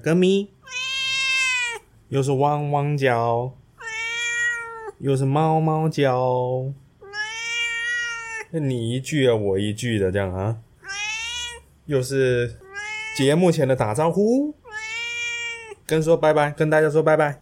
歌迷，又是汪汪叫，又是猫猫叫，那你一句啊，我一句的这样啊，又是节目前的打招呼，跟说拜拜，跟大家说拜拜，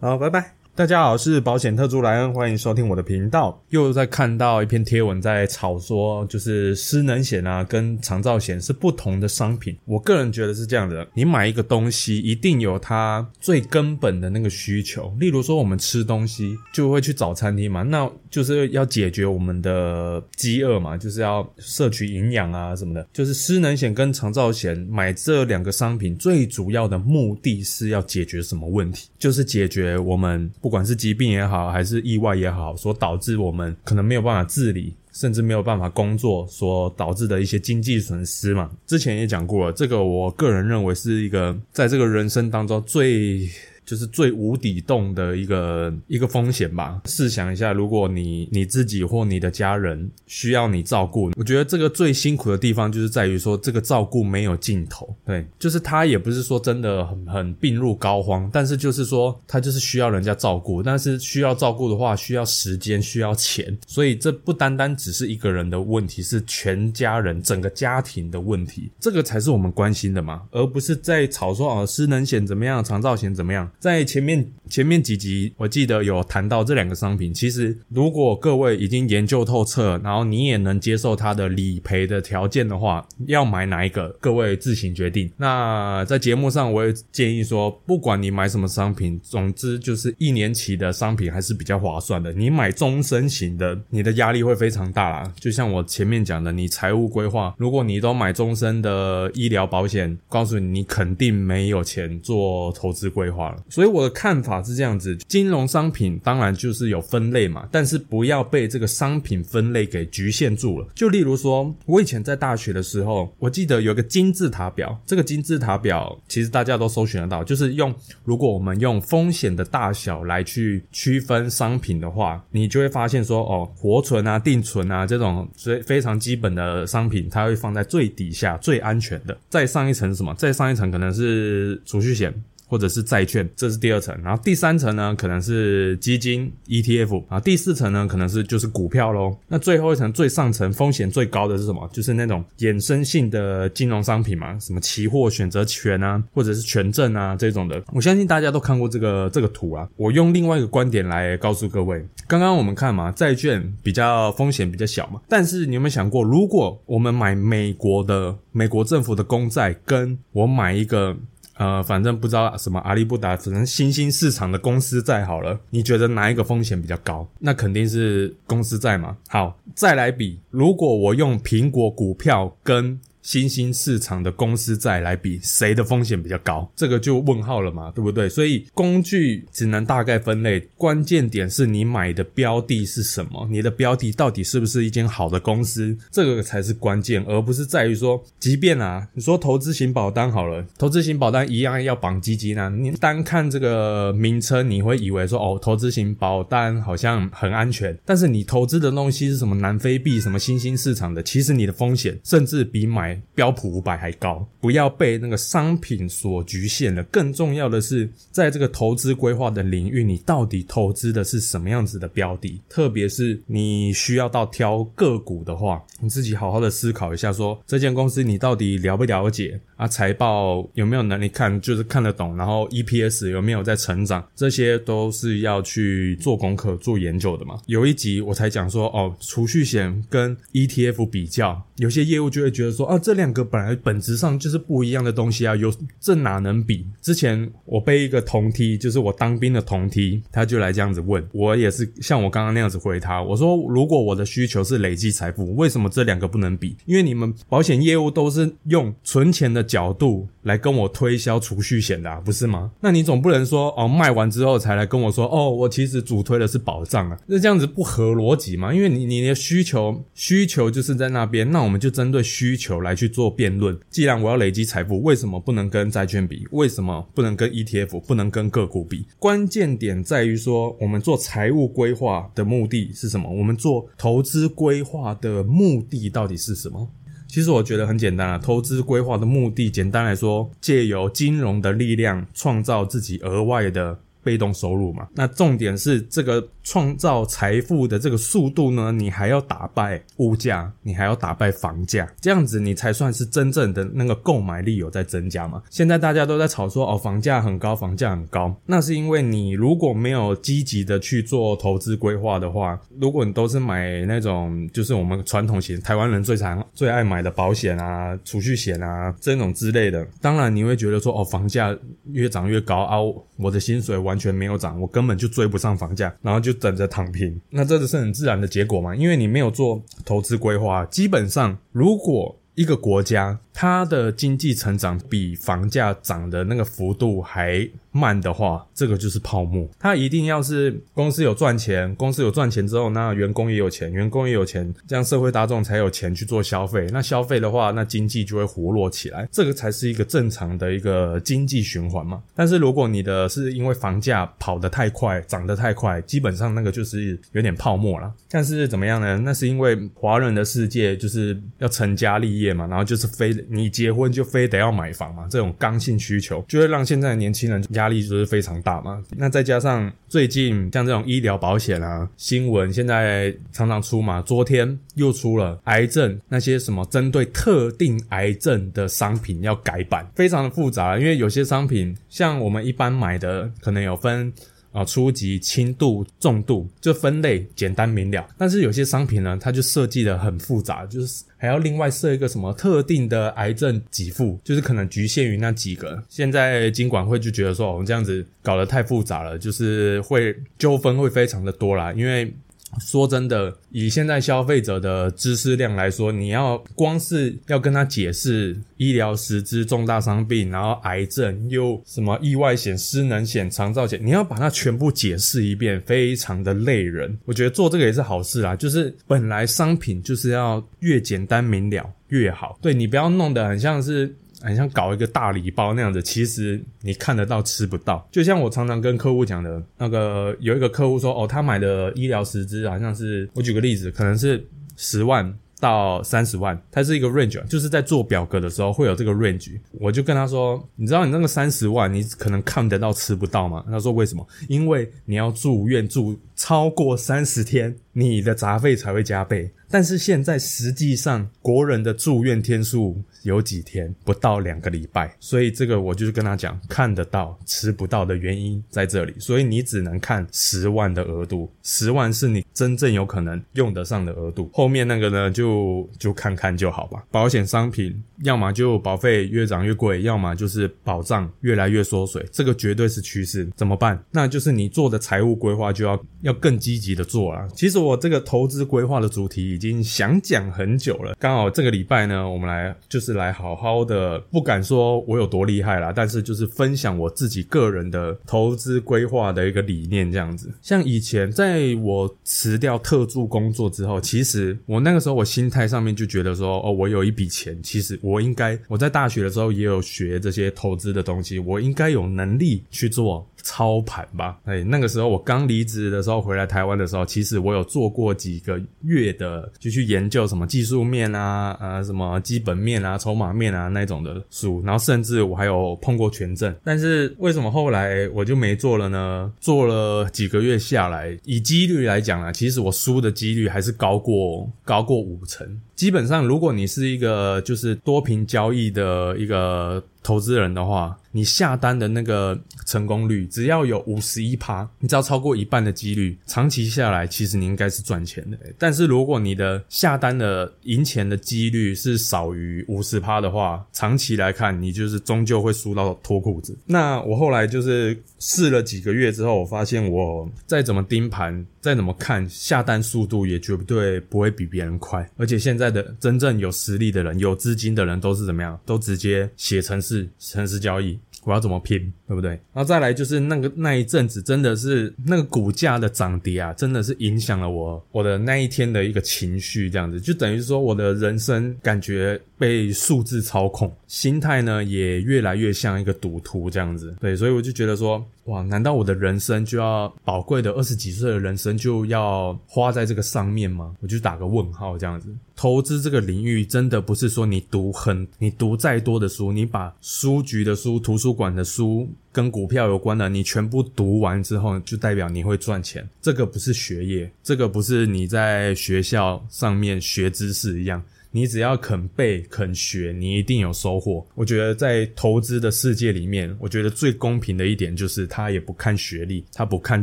好，拜拜。大家好，我是保险特助莱恩，欢迎收听我的频道。又在看到一篇贴文在炒说，就是失能险啊跟长照险是不同的商品。我个人觉得是这样的，你买一个东西一定有它最根本的那个需求。例如说，我们吃东西就会去找餐厅嘛，那就是要解决我们的饥饿嘛，就是要摄取营养啊什么的。就是失能险跟长照险买这两个商品，最主要的目的是要解决什么问题？就是解决我们。不管是疾病也好，还是意外也好，所导致我们可能没有办法自理，甚至没有办法工作，所导致的一些经济损失嘛。之前也讲过了，这个我个人认为是一个在这个人生当中最。就是最无底洞的一个一个风险吧。试想一下，如果你你自己或你的家人需要你照顾，我觉得这个最辛苦的地方就是在于说，这个照顾没有尽头。对，就是他也不是说真的很很病入膏肓，但是就是说他就是需要人家照顾。但是需要照顾的话，需要时间，需要钱，所以这不单单只是一个人的问题，是全家人整个家庭的问题。这个才是我们关心的嘛，而不是在吵说啊，失能险怎么样，长照险怎么样。在前面前面几集，我记得有谈到这两个商品。其实，如果各位已经研究透彻，然后你也能接受它的理赔的条件的话，要买哪一个，各位自行决定。那在节目上，我也建议说，不管你买什么商品，总之就是一年期的商品还是比较划算的。你买终身型的，你的压力会非常大啦。就像我前面讲的，你财务规划，如果你都买终身的医疗保险，告诉你，你肯定没有钱做投资规划了。所以我的看法是这样子：金融商品当然就是有分类嘛，但是不要被这个商品分类给局限住了。就例如说，我以前在大学的时候，我记得有个金字塔表。这个金字塔表其实大家都搜寻得到，就是用如果我们用风险的大小来去区分商品的话，你就会发现说，哦，活存啊、定存啊这种非非常基本的商品，它会放在最底下、最安全的。再上一层是什么？再上一层可能是储蓄险。或者是债券，这是第二层，然后第三层呢，可能是基金 ETF 啊，第四层呢，可能是就是股票喽。那最后一层最上层风险最高的是什么？就是那种衍生性的金融商品嘛，什么期货、选择权啊，或者是权证啊这种的。我相信大家都看过这个这个图啊。我用另外一个观点来告诉各位，刚刚我们看嘛，债券比较风险比较小嘛，但是你有没有想过，如果我们买美国的美国政府的公债，跟我买一个。呃，反正不知道什么阿里不达，只能新兴市场的公司债好了。你觉得哪一个风险比较高？那肯定是公司债嘛。好，再来比，如果我用苹果股票跟。新兴市场的公司债来比，谁的风险比较高？这个就问号了嘛，对不对？所以工具只能大概分类，关键点是你买的标的是什么，你的标的到底是不是一间好的公司，这个才是关键，而不是在于说，即便啊，你说投资型保单好了，投资型保单一样要绑基金啊，你单看这个名称，你会以为说，哦，投资型保单好像很安全，但是你投资的东西是什么南非币，什么新兴市场的，其实你的风险甚至比买标普五百还高。不要被那个商品所局限了。更重要的是，在这个投资规划的领域，你到底投资的是什么样子的标的？特别是你需要到挑个股的话，你自己好好的思考一下，说这间公司你到底了不了解啊？财报有没有能力看，就是看得懂？然后 EPS 有没有在成长？这些都是要去做功课、做研究的嘛。有一集我才讲说，哦，储蓄险跟 ETF 比较，有些业务就会觉得说，啊，这两个本来本质上就是不一样的东西啊，有这哪能比？之前我背一个同梯，就是我当兵的同梯，他就来这样子问我，也是像我刚刚那样子回他，我说，如果我的需求是累积财富，为什么这两个不能比？因为你们保险业务都是用存钱的角度来跟我推销储蓄险的，不是吗？那你总不能说，哦，卖完之后才来跟我说，哦，我其实主推的是保障啊，那这样子不合逻辑嘛？因为你你的需求需求就是在那边，那我们就针对需求来去做辩论。既然我要累积财富，为什么不能跟债券比？为什么不能跟 ETF？不能跟个股比？关键点在于说，我们做财务规划的目的是什么？我们做投资规划的目的到底是什么？其实我觉得很简单啊，投资规划的目的，简单来说，借由金融的力量，创造自己额外的被动收入嘛。那重点是这个。创造财富的这个速度呢，你还要打败物价，你还要打败房价，这样子你才算是真正的那个购买力有在增加嘛。现在大家都在吵说哦，房价很高，房价很高，那是因为你如果没有积极的去做投资规划的话，如果你都是买那种就是我们传统型台湾人最常最爱买的保险啊、储蓄险啊这种之类的，当然你会觉得说哦，房价越涨越高啊，我的薪水完全没有涨，我根本就追不上房价，然后就。等着躺平，那这个是很自然的结果嘛？因为你没有做投资规划，基本上如果。一个国家，它的经济成长比房价涨的那个幅度还慢的话，这个就是泡沫。它一定要是公司有赚钱，公司有赚钱之后，那员工也有钱，员工也有钱，这样社会大众才有钱去做消费。那消费的话，那经济就会活络起来，这个才是一个正常的一个经济循环嘛。但是如果你的是因为房价跑得太快，涨得太快，基本上那个就是有点泡沫了。但是怎么样呢？那是因为华人的世界就是要成家立业。嘛，然后就是非你结婚就非得要买房嘛，这种刚性需求就会让现在的年轻人压力就是非常大嘛。那再加上最近像这种医疗保险啊，新闻现在常常出嘛，昨天又出了癌症那些什么针对特定癌症的商品要改版，非常的复杂，因为有些商品像我们一般买的可能有分。啊，初级、轻度、重度，就分类简单明了。但是有些商品呢，它就设计的很复杂，就是还要另外设一个什么特定的癌症给付，就是可能局限于那几个。现在金管会就觉得说，我们这样子搞得太复杂了，就是会纠纷会非常的多啦，因为。说真的，以现在消费者的知识量来说，你要光是要跟他解释医疗实质、重大伤病，然后癌症又什么意外险、失能险、长照险，你要把它全部解释一遍，非常的累人。我觉得做这个也是好事啦，就是本来商品就是要越简单明了越好，对你不要弄得很像是。很像搞一个大礼包那样子，其实你看得到吃不到。就像我常常跟客户讲的，那个有一个客户说，哦，他买的医疗实支好像是，我举个例子，可能是十万到三十万，它是一个 range，就是在做表格的时候会有这个 range。我就跟他说，你知道你那个三十万，你可能看得到吃不到吗？他说为什么？因为你要住院住超过三十天，你的杂费才会加倍。但是现在实际上国人的住院天数有几天？不到两个礼拜。所以这个我就是跟他讲，看得到吃不到的原因在这里。所以你只能看十万的额度，十万是你真正有可能用得上的额度。后面那个呢，就就看看就好吧。保险商品要么就保费越涨越贵，要么就是保障越来越缩水，这个绝对是趋势。怎么办？那就是你做的财务规划就要要更积极的做了。其实我这个投资规划的主题。已经已经想讲很久了，刚好这个礼拜呢，我们来就是来好好的，不敢说我有多厉害啦，但是就是分享我自己个人的投资规划的一个理念这样子。像以前在我辞掉特助工作之后，其实我那个时候我心态上面就觉得说，哦，我有一笔钱，其实我应该我在大学的时候也有学这些投资的东西，我应该有能力去做。操盘吧。哎，那个时候我刚离职的时候回来台湾的时候，其实我有做过几个月的，就去研究什么技术面啊，呃，什么基本面啊、筹码面啊那种的书，然后甚至我还有碰过权证。但是为什么后来我就没做了呢？做了几个月下来，以几率来讲啊，其实我输的几率还是高过高过五成。基本上，如果你是一个就是多平交易的一个投资人的话，你下单的那个成功率只要有五十一趴，你只要超过一半的几率，长期下来其实你应该是赚钱的。但是如果你的下单的赢钱的几率是少于五十趴的话，长期来看你就是终究会输到脱裤子。那我后来就是试了几个月之后，我发现我再怎么盯盘，再怎么看下单速度也绝对不会比别人快，而且现在。的真正有实力的人、有资金的人都是怎么样？都直接写程式、程式交易。我要怎么拼，对不对？然后再来就是那个那一阵子，真的是那个股价的涨跌啊，真的是影响了我我的那一天的一个情绪，这样子就等于说我的人生感觉被数字操控，心态呢也越来越像一个赌徒这样子。对，所以我就觉得说，哇，难道我的人生就要宝贵的二十几岁的人生就要花在这个上面吗？我就打个问号这样子。投资这个领域真的不是说你读很你读再多的书，你把书局的书、图书馆的书跟股票有关的，你全部读完之后，就代表你会赚钱。这个不是学业，这个不是你在学校上面学知识一样。你只要肯背肯学，你一定有收获。我觉得在投资的世界里面，我觉得最公平的一点就是，他也不看学历，他不看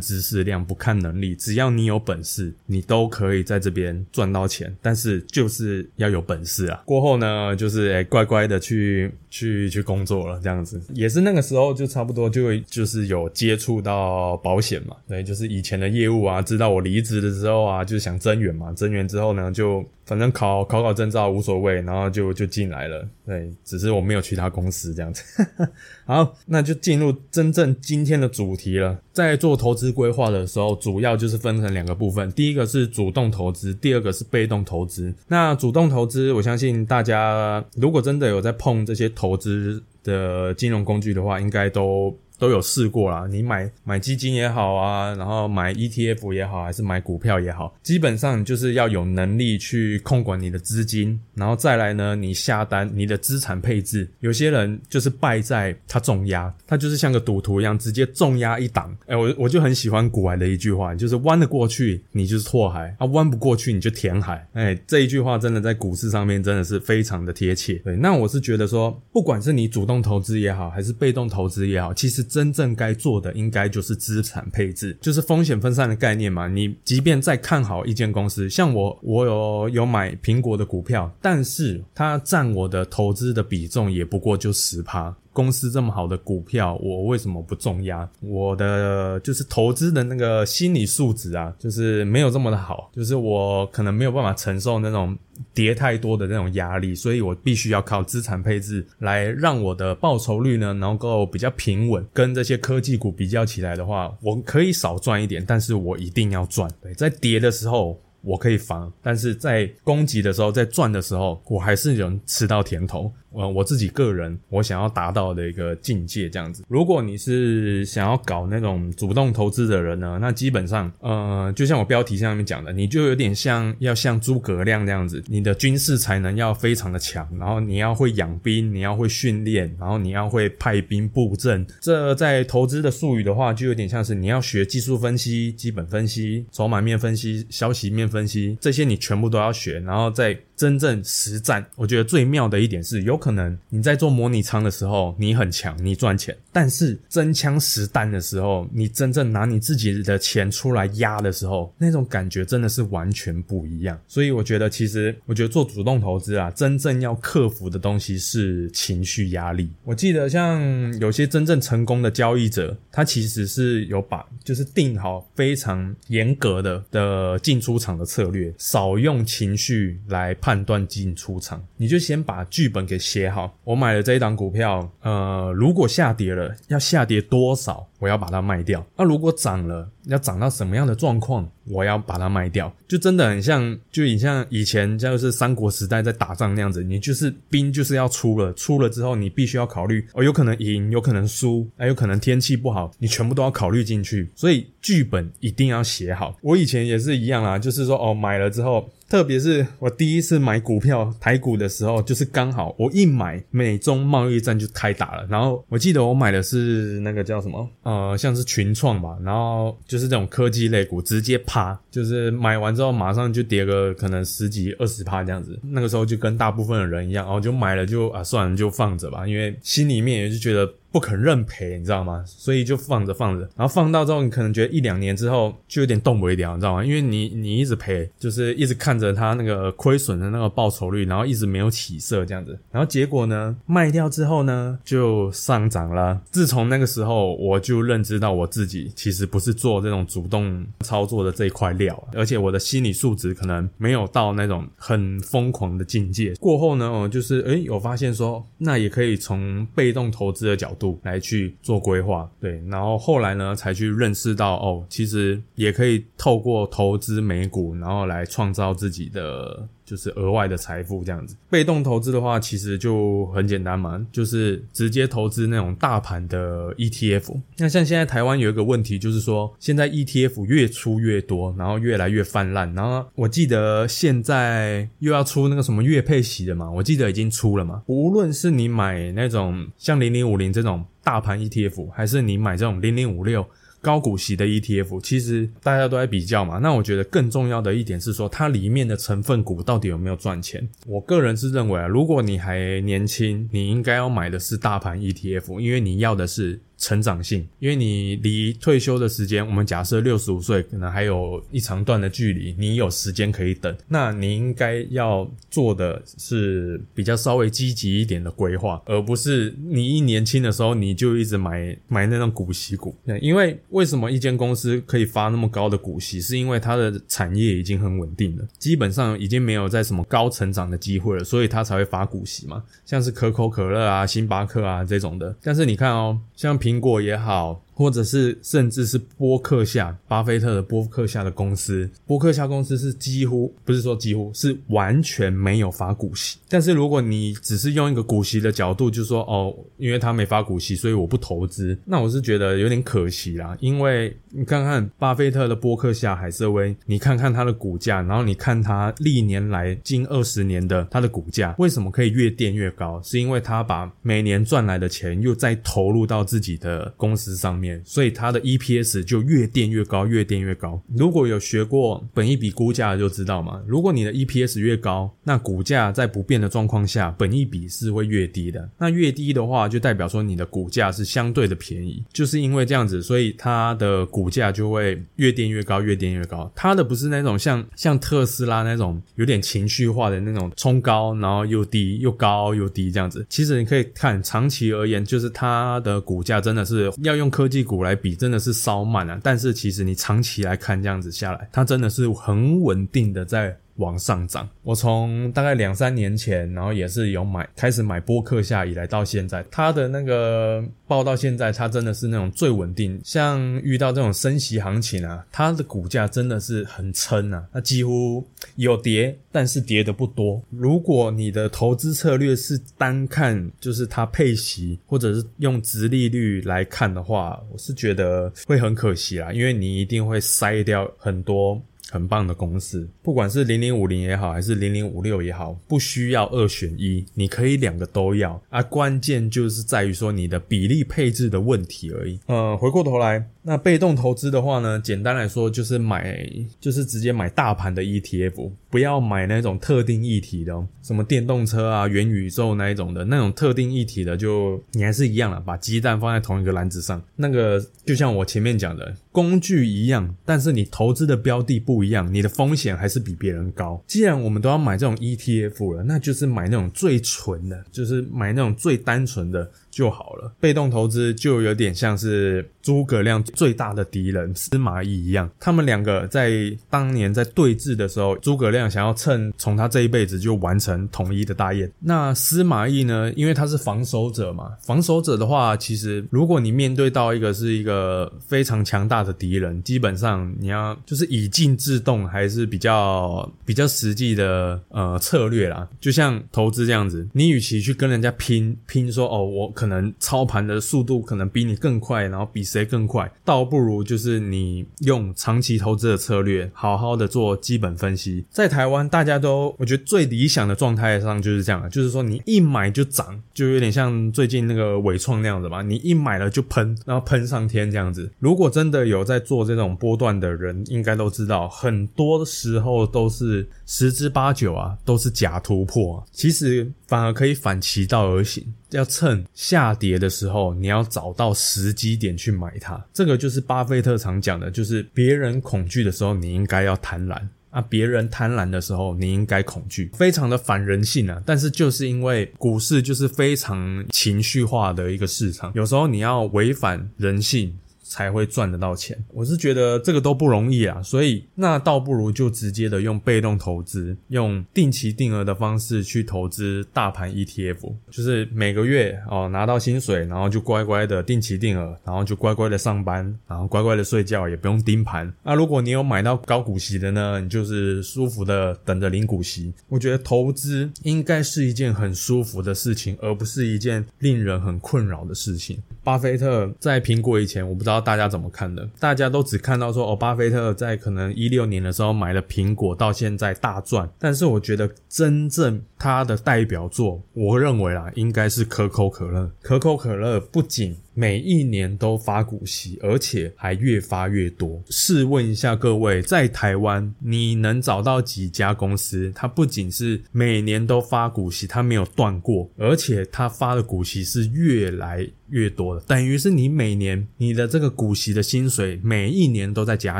知识量，不看能力，只要你有本事，你都可以在这边赚到钱。但是就是要有本事啊！过后呢，就是诶乖乖的去去去工作了，这样子也是那个时候就差不多就就是有接触到保险嘛，对，就是以前的业务啊，知道我离职的时候啊，就想增援嘛，增援之后呢就。反正考考考证照无所谓，然后就就进来了。对，只是我没有去他公司这样子。好，那就进入真正今天的主题了。在做投资规划的时候，主要就是分成两个部分，第一个是主动投资，第二个是被动投资。那主动投资，我相信大家如果真的有在碰这些投资的金融工具的话，应该都。都有试过啦，你买买基金也好啊，然后买 ETF 也好，还是买股票也好，基本上就是要有能力去控管你的资金，然后再来呢，你下单你的资产配置，有些人就是败在他重压，他就是像个赌徒一样，直接重压一档。哎，我我就很喜欢古玩的一句话，就是弯得过去你就是拓海，啊弯不过去你就填海。哎，这一句话真的在股市上面真的是非常的贴切。对，那我是觉得说，不管是你主动投资也好，还是被动投资也好，其实。真正该做的应该就是资产配置，就是风险分散的概念嘛。你即便再看好一间公司，像我，我有有买苹果的股票，但是它占我的投资的比重也不过就十趴。公司这么好的股票，我为什么不重压？我的就是投资的那个心理素质啊，就是没有这么的好，就是我可能没有办法承受那种跌太多的那种压力，所以我必须要靠资产配置来让我的报酬率呢能够比较平稳。跟这些科技股比较起来的话，我可以少赚一点，但是我一定要赚。对，在跌的时候。我可以防，但是在攻击的时候，在赚的时候，我还是能吃到甜头。呃，我自己个人我想要达到的一个境界这样子。如果你是想要搞那种主动投资的人呢，那基本上，呃，就像我标题上面讲的，你就有点像要像诸葛亮这样子，你的军事才能要非常的强，然后你要会养兵，你要会训练，然后你要会派兵布阵。这在投资的术语的话，就有点像是你要学技术分析、基本分析、筹码面分析、消息面。分析这些你全部都要学，然后再真正实战。我觉得最妙的一点是，有可能你在做模拟仓的时候你很强，你赚钱；但是真枪实弹的时候，你真正拿你自己的钱出来压的时候，那种感觉真的是完全不一样。所以我觉得，其实我觉得做主动投资啊，真正要克服的东西是情绪压力。我记得像有些真正成功的交易者，他其实是有把就是定好非常严格的的进出场。的策略少用情绪来判。判断进出场，你就先把剧本给写好。我买了这一档股票，呃，如果下跌了，要下跌多少，我要把它卖掉。那如果涨了，要涨到什么样的状况，我要把它卖掉。就真的很像，就你像以前就是三国时代在打仗那样子，你就是兵就是要出了，出了之后你必须要考虑，哦，有可能赢，有可能输，还有可能天气不好，你全部都要考虑进去。所以剧本一定要写好。我以前也是一样啦，就是说哦，买了之后。特别是我第一次买股票台股的时候，就是刚好我一买，美中贸易战就开打了。然后我记得我买的是那个叫什么，呃，像是群创吧，然后就是这种科技类股，直接趴，就是买完之后马上就跌个可能十几二十趴这样子。那个时候就跟大部分的人一样，然后就买了就啊，算了就放着吧，因为心里面也是觉得。不肯认赔，你知道吗？所以就放着放着，然后放到之后，你可能觉得一两年之后就有点动不了，你知道吗？因为你你一直赔，就是一直看着它那个亏损的那个报酬率，然后一直没有起色这样子，然后结果呢，卖掉之后呢，就上涨了。自从那个时候，我就认知到我自己其实不是做这种主动操作的这一块料，而且我的心理素质可能没有到那种很疯狂的境界。过后呢，我就是诶，有发现说，那也可以从被动投资的角度。度来去做规划，对，然后后来呢，才去认识到哦，其实也可以透过投资美股，然后来创造自己的。就是额外的财富这样子，被动投资的话，其实就很简单嘛，就是直接投资那种大盘的 ETF。那像现在台湾有一个问题，就是说现在 ETF 越出越多，然后越来越泛滥。然后我记得现在又要出那个什么月配息的嘛，我记得已经出了嘛。无论是你买那种像零零五零这种大盘 ETF，还是你买这种零零五六。高股息的 ETF，其实大家都在比较嘛。那我觉得更重要的一点是说，它里面的成分股到底有没有赚钱？我个人是认为啊，如果你还年轻，你应该要买的是大盘 ETF，因为你要的是。成长性，因为你离退休的时间，我们假设六十五岁，可能还有一长段的距离，你有时间可以等，那你应该要做的是比较稍微积极一点的规划，而不是你一年轻的时候你就一直买买那种股息股。因为为什么一间公司可以发那么高的股息，是因为它的产业已经很稳定了，基本上已经没有在什么高成长的机会了，所以它才会发股息嘛。像是可口可乐啊、星巴克啊这种的，但是你看哦，像平苹果也好。或者是甚至是波克夏，巴菲特的波克夏的公司，波克夏公司是几乎不是说几乎是完全没有发股息。但是如果你只是用一个股息的角度，就说哦，因为他没发股息，所以我不投资，那我是觉得有点可惜啦。因为你看看巴菲特的博客下海瑟威，你看看它的股价，然后你看它历年来近二十年的它的股价，为什么可以越垫越高？是因为他把每年赚来的钱又再投入到自己的公司上面。所以它的 EPS 就越垫越高，越垫越高。如果有学过本一笔估价的就知道嘛，如果你的 EPS 越高，那股价在不变的状况下，本一笔是会越低的。那越低的话，就代表说你的股价是相对的便宜。就是因为这样子，所以它的股股价就会越跌越高，越跌越高。它的不是那种像像特斯拉那种有点情绪化的那种冲高，然后又低又高又低这样子。其实你可以看长期而言，就是它的股价真的是要用科技。股来比真的是稍慢啊，但是其实你长期来看这样子下来，它真的是很稳定的在。往上涨，我从大概两三年前，然后也是有买，开始买波克夏以来到现在，它的那个报到现在，它真的是那种最稳定。像遇到这种升息行情啊，它的股价真的是很撑啊，它几乎有跌，但是跌的不多。如果你的投资策略是单看就是它配息，或者是用直利率来看的话，我是觉得会很可惜啦，因为你一定会筛掉很多。很棒的公司，不管是零零五零也好，还是零零五六也好，不需要二选一，你可以两个都要啊。关键就是在于说你的比例配置的问题而已。呃，回过头来，那被动投资的话呢，简单来说就是买，就是直接买大盘的 ETF，不要买那种特定议题的，什么电动车啊、元宇宙那一种的，那种特定议题的，就你还是一样了，把鸡蛋放在同一个篮子上。那个就像我前面讲的，工具一样，但是你投资的标的。不一样，你的风险还是比别人高。既然我们都要买这种 ETF 了，那就是买那种最纯的，就是买那种最单纯的、就好了。被动投资就有点像是诸葛亮最大的敌人司马懿一样，他们两个在当年在对峙的时候，诸葛亮想要趁从他这一辈子就完成统一的大业。那司马懿呢，因为他是防守者嘛，防守者的话，其实如果你面对到一个是一个非常强大的敌人，基本上你要就是以静制动，还是比较比较实际的呃策略啦。就像投资这样子，你与其去跟人家拼拼说哦，我可能操盘的速度可能比你更快，然后比谁更快，倒不如就是你用长期投资的策略，好好的做基本分析。在台湾，大家都我觉得最理想的状态上就是这样，就是说你一买就涨，就有点像最近那个伟创那样子嘛，你一买了就喷，然后喷上天这样子。如果真的有在做这种波段的人，应该都知道，很多时候都是十之八九啊，都是假突破。其实反而可以反其道而行，要趁下跌的时候，你要找到时机点去买它。这个就是巴菲特常讲的，就是别人恐惧的时候，你应该要贪婪。啊，别人贪婪的时候，你应该恐惧，非常的反人性啊！但是就是因为股市就是非常情绪化的一个市场，有时候你要违反人性。才会赚得到钱，我是觉得这个都不容易啊，所以那倒不如就直接的用被动投资，用定期定额的方式去投资大盘 ETF，就是每个月哦拿到薪水，然后就乖乖的定期定额，然后就乖乖的上班，然后乖乖的睡觉，也不用盯盘。那如果你有买到高股息的呢，你就是舒服的等着领股息。我觉得投资应该是一件很舒服的事情，而不是一件令人很困扰的事情。巴菲特在苹果以前，我不知道。大家怎么看的？大家都只看到说，哦，巴菲特在可能一六年的时候买了苹果，到现在大赚。但是我觉得真正他的代表作，我认为啊，应该是可口可乐。可口可乐不仅每一年都发股息，而且还越发越多。试问一下各位，在台湾你能找到几家公司？它不仅是每年都发股息，它没有断过，而且它发的股息是越来越多的，等于是你每年你的这个股息的薪水每一年都在加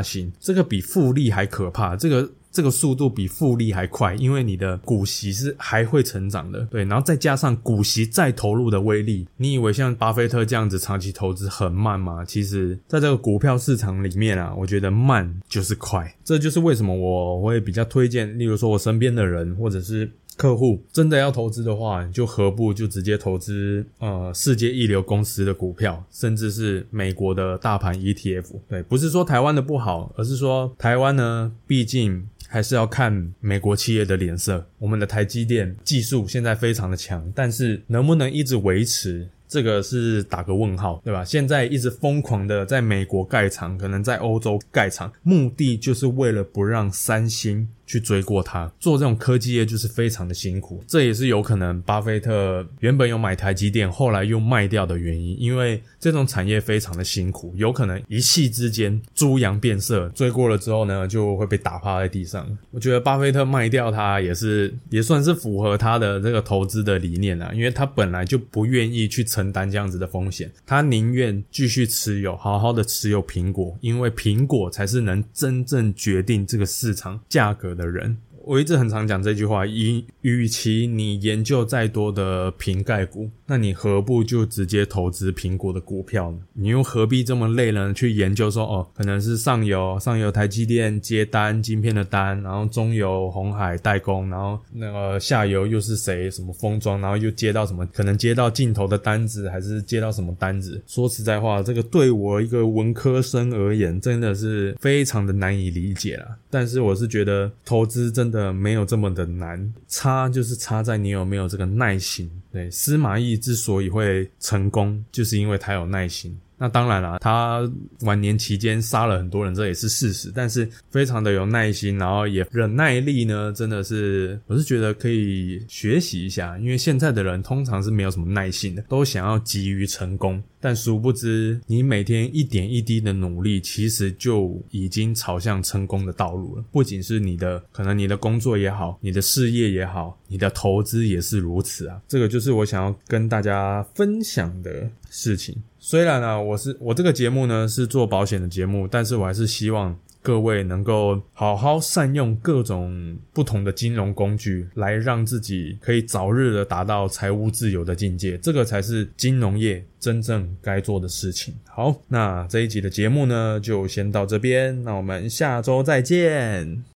薪，这个比复利还可怕。这个。这个速度比复利还快，因为你的股息是还会成长的，对，然后再加上股息再投入的威力，你以为像巴菲特这样子长期投资很慢吗？其实，在这个股票市场里面啊，我觉得慢 就是快，这就是为什么我会比较推荐，例如说我身边的人或者是。客户真的要投资的话，就何不就直接投资呃世界一流公司的股票，甚至是美国的大盘 ETF。对，不是说台湾的不好，而是说台湾呢，毕竟还是要看美国企业的脸色。我们的台积电技术现在非常的强，但是能不能一直维持？这个是打个问号，对吧？现在一直疯狂的在美国盖厂，可能在欧洲盖厂，目的就是为了不让三星去追过它。做这种科技业就是非常的辛苦，这也是有可能巴菲特原本有买台积电，后来又卖掉的原因。因为这种产业非常的辛苦，有可能一气之间猪羊变色，追过了之后呢，就会被打趴在地上。我觉得巴菲特卖掉它也是也算是符合他的这个投资的理念啊，因为他本来就不愿意去。承担这样子的风险，他宁愿继续持有，好好的持有苹果，因为苹果才是能真正决定这个市场价格的的人。我一直很常讲这句话：，与与其你研究再多的瓶盖股，那你何不就直接投资苹果的股票呢？你又何必这么累呢？去研究说，哦，可能是上游上游台积电接单晶片的单，然后中游红海代工，然后那个下游又是谁什么封装，然后又接到什么，可能接到镜头的单子，还是接到什么单子？说实在话，这个对我一个文科生而言，真的是非常的难以理解了。但是我是觉得投资真。的没有这么的难，差就是差在你有没有这个耐心。对，司马懿之所以会成功，就是因为他有耐心。那当然了，他晚年期间杀了很多人，这也是事实。但是非常的有耐心，然后也忍耐力呢，真的是我是觉得可以学习一下。因为现在的人通常是没有什么耐心的，都想要急于成功。但殊不知，你每天一点一滴的努力，其实就已经朝向成功的道路了。不仅是你的，可能你的工作也好，你的事业也好，你的投资也是如此啊。这个就是我想要跟大家分享的事情。虽然呢，我是我这个节目呢是做保险的节目，但是我还是希望各位能够好好善用各种不同的金融工具，来让自己可以早日的达到财务自由的境界，这个才是金融业真正该做的事情。好，那这一集的节目呢，就先到这边，那我们下周再见。